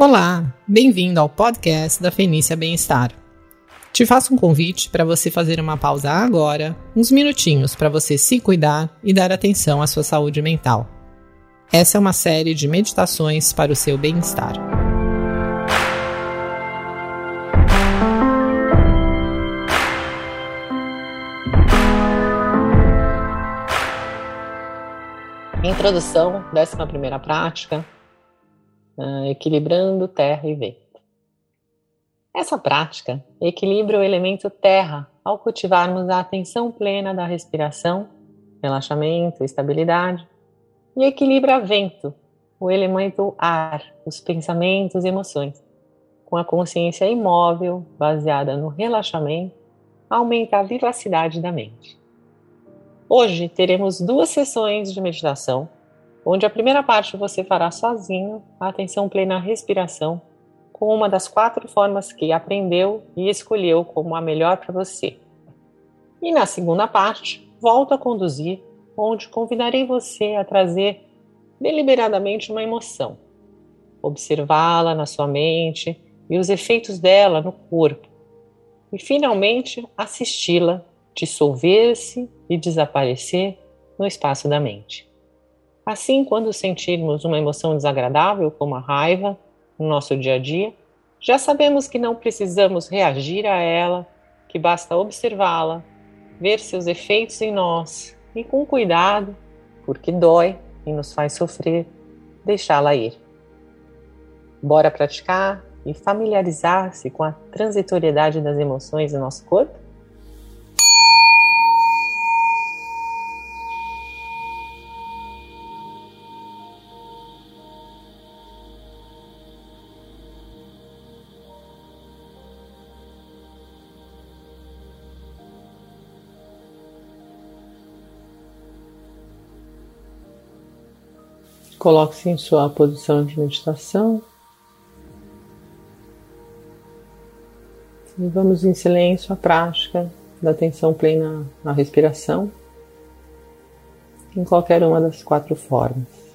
Olá, bem-vindo ao podcast da Fenícia Bem-Estar. Te faço um convite para você fazer uma pausa agora, uns minutinhos para você se cuidar e dar atenção à sua saúde mental. Essa é uma série de meditações para o seu bem-estar. Introdução, 11 primeira prática, uh, equilibrando terra e vento. Essa prática equilibra o elemento terra ao cultivarmos a atenção plena da respiração, relaxamento, estabilidade, e equilibra vento, o elemento ar, os pensamentos e emoções. Com a consciência imóvel, baseada no relaxamento, aumenta a vivacidade da mente. Hoje teremos duas sessões de meditação onde a primeira parte você fará sozinho a atenção plena à respiração, com uma das quatro formas que aprendeu e escolheu como a melhor para você. E na segunda parte, volto a conduzir, onde convidarei você a trazer deliberadamente uma emoção, observá-la na sua mente e os efeitos dela no corpo, e finalmente assisti-la dissolver-se e desaparecer no espaço da mente. Assim, quando sentirmos uma emoção desagradável, como a raiva, no nosso dia a dia, já sabemos que não precisamos reagir a ela, que basta observá-la, ver seus efeitos em nós e, com cuidado, porque dói e nos faz sofrer, deixá-la ir. Bora praticar e familiarizar-se com a transitoriedade das emoções em nosso corpo? Coloque-se em sua posição de meditação. E vamos em silêncio a prática da atenção plena na respiração, em qualquer uma das quatro formas.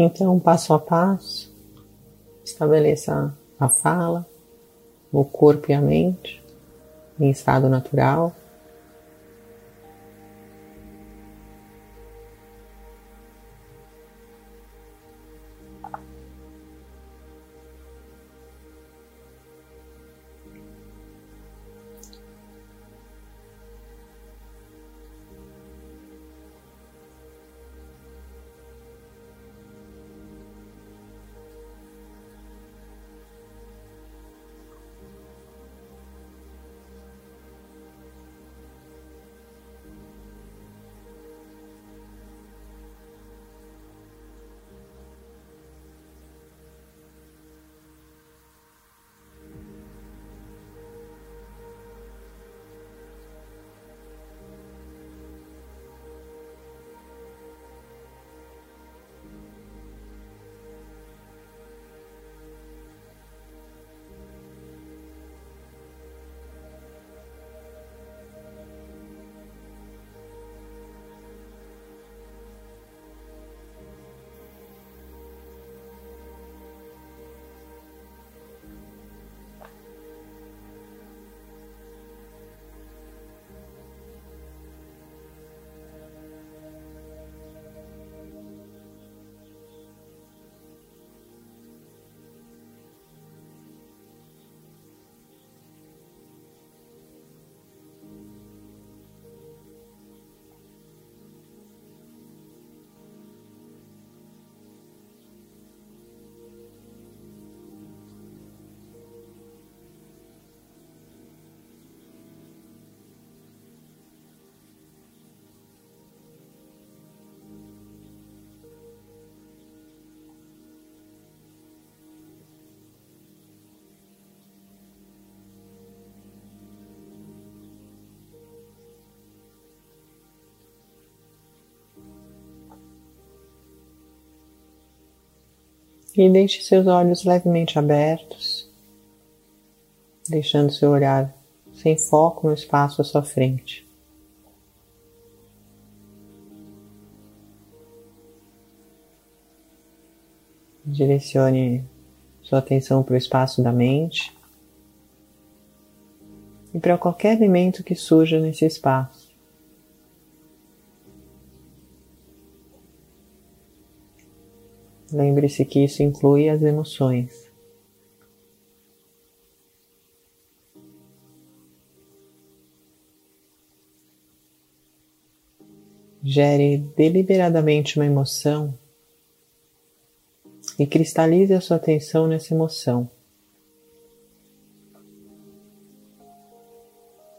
Então, passo a passo, estabeleça a fala, o corpo e a mente em estado natural. E deixe seus olhos levemente abertos, deixando seu olhar sem foco no espaço à sua frente. Direcione sua atenção para o espaço da mente e para qualquer elemento que surja nesse espaço. Lembre-se que isso inclui as emoções. Gere deliberadamente uma emoção e cristalize a sua atenção nessa emoção.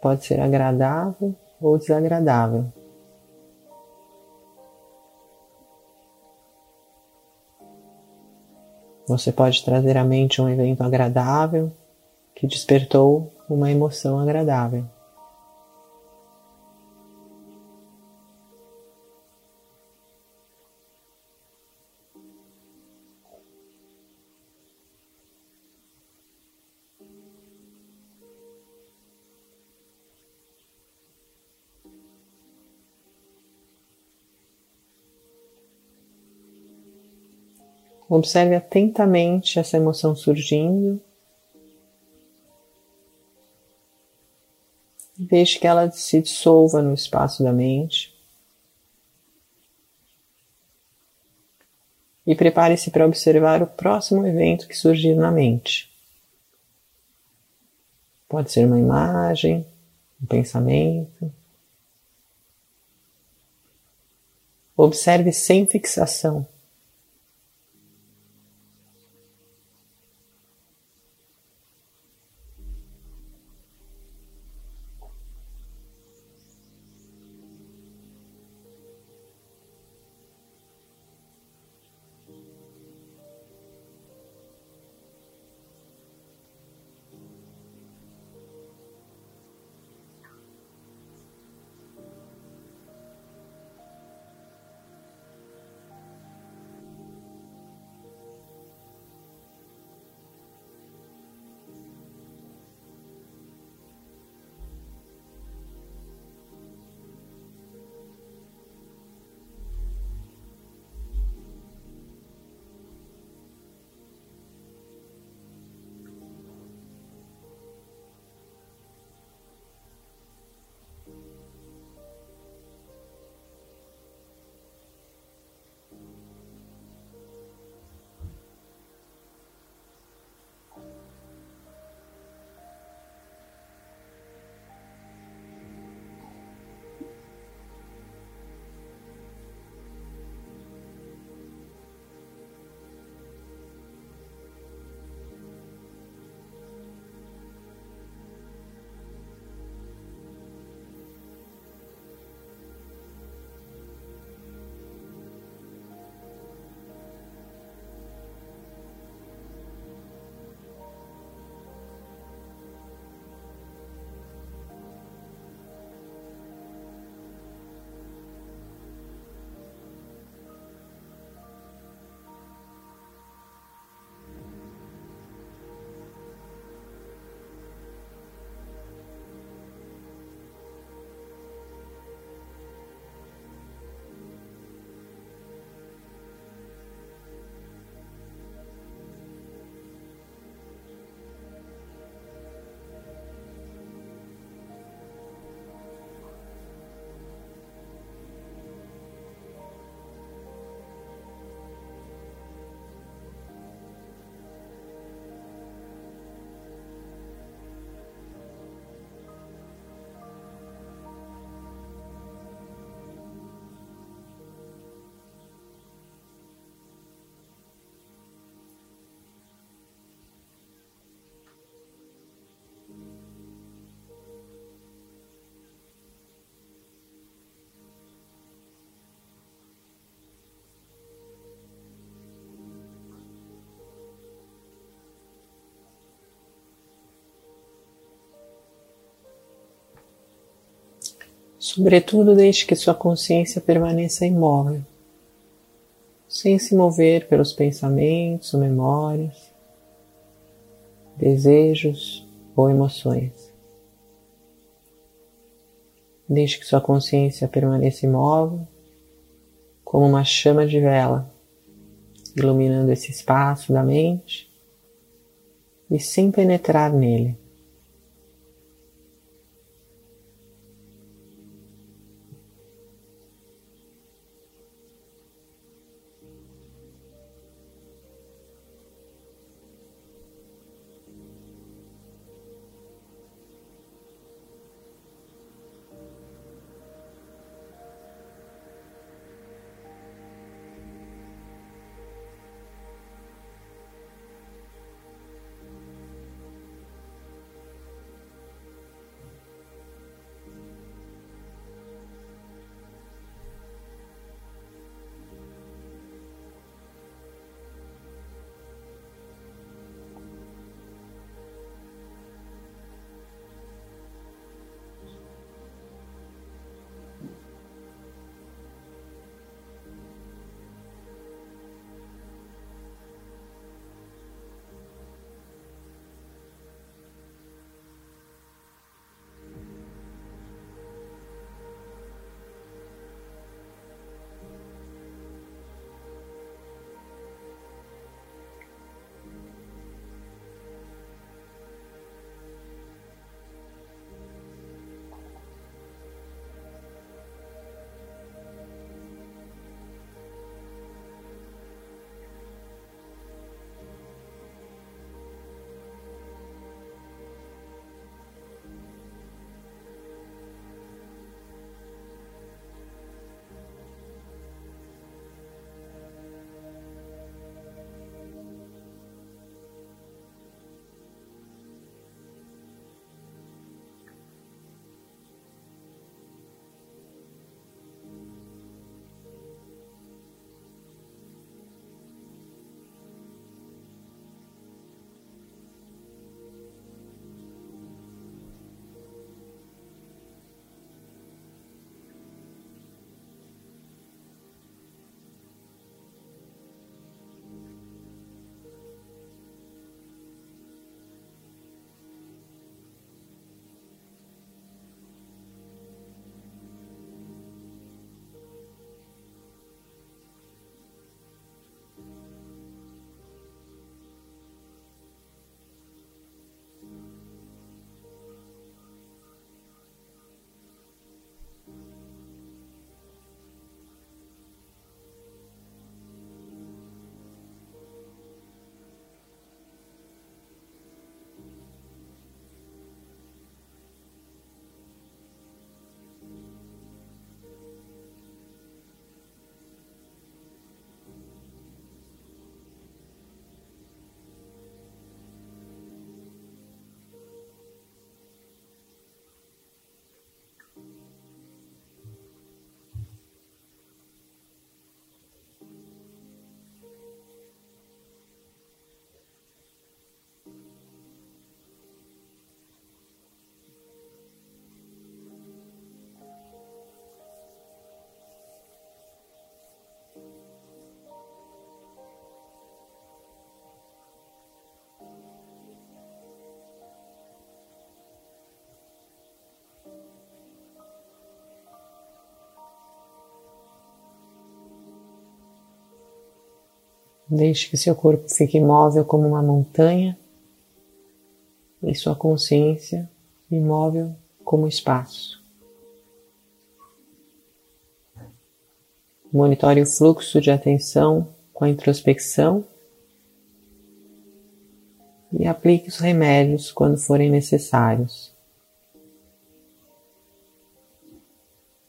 Pode ser agradável ou desagradável. Você pode trazer à mente um evento agradável que despertou uma emoção agradável. Observe atentamente essa emoção surgindo. Deixe que ela se dissolva no espaço da mente. E prepare-se para observar o próximo evento que surgir na mente. Pode ser uma imagem, um pensamento. Observe sem fixação. Sobretudo, deixe que sua consciência permaneça imóvel, sem se mover pelos pensamentos memórias, desejos ou emoções. Deixe que sua consciência permaneça imóvel, como uma chama de vela, iluminando esse espaço da mente e sem penetrar nele. Deixe que seu corpo fique imóvel como uma montanha e sua consciência imóvel como espaço. Monitore o fluxo de atenção com a introspecção e aplique os remédios quando forem necessários.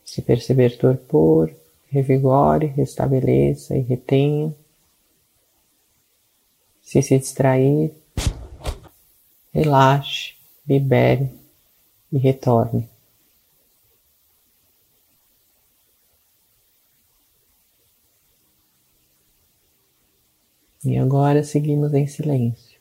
Se perceber torpor, revigore, restabeleça e retenha. Se se distrair, relaxe, libere e retorne. E agora seguimos em silêncio.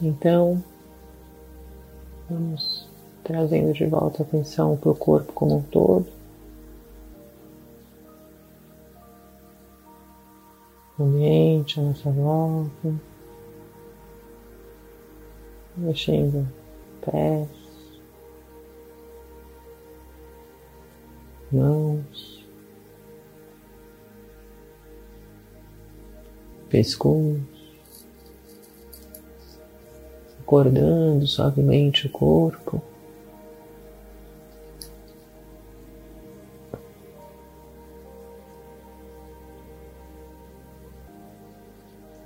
Então, vamos trazendo de volta a atenção para o corpo como um todo. O ambiente, a nossa volta. Mexendo pés, mãos, pescoço acordando suavemente o corpo.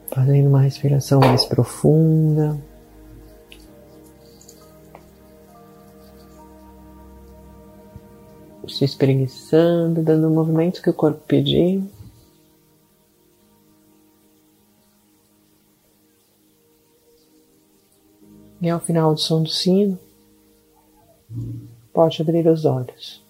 Fazendo uma respiração mais profunda. Se espreguiçando, dando o movimento que o corpo pedir. E ao final do som do sino, pode abrir os olhos.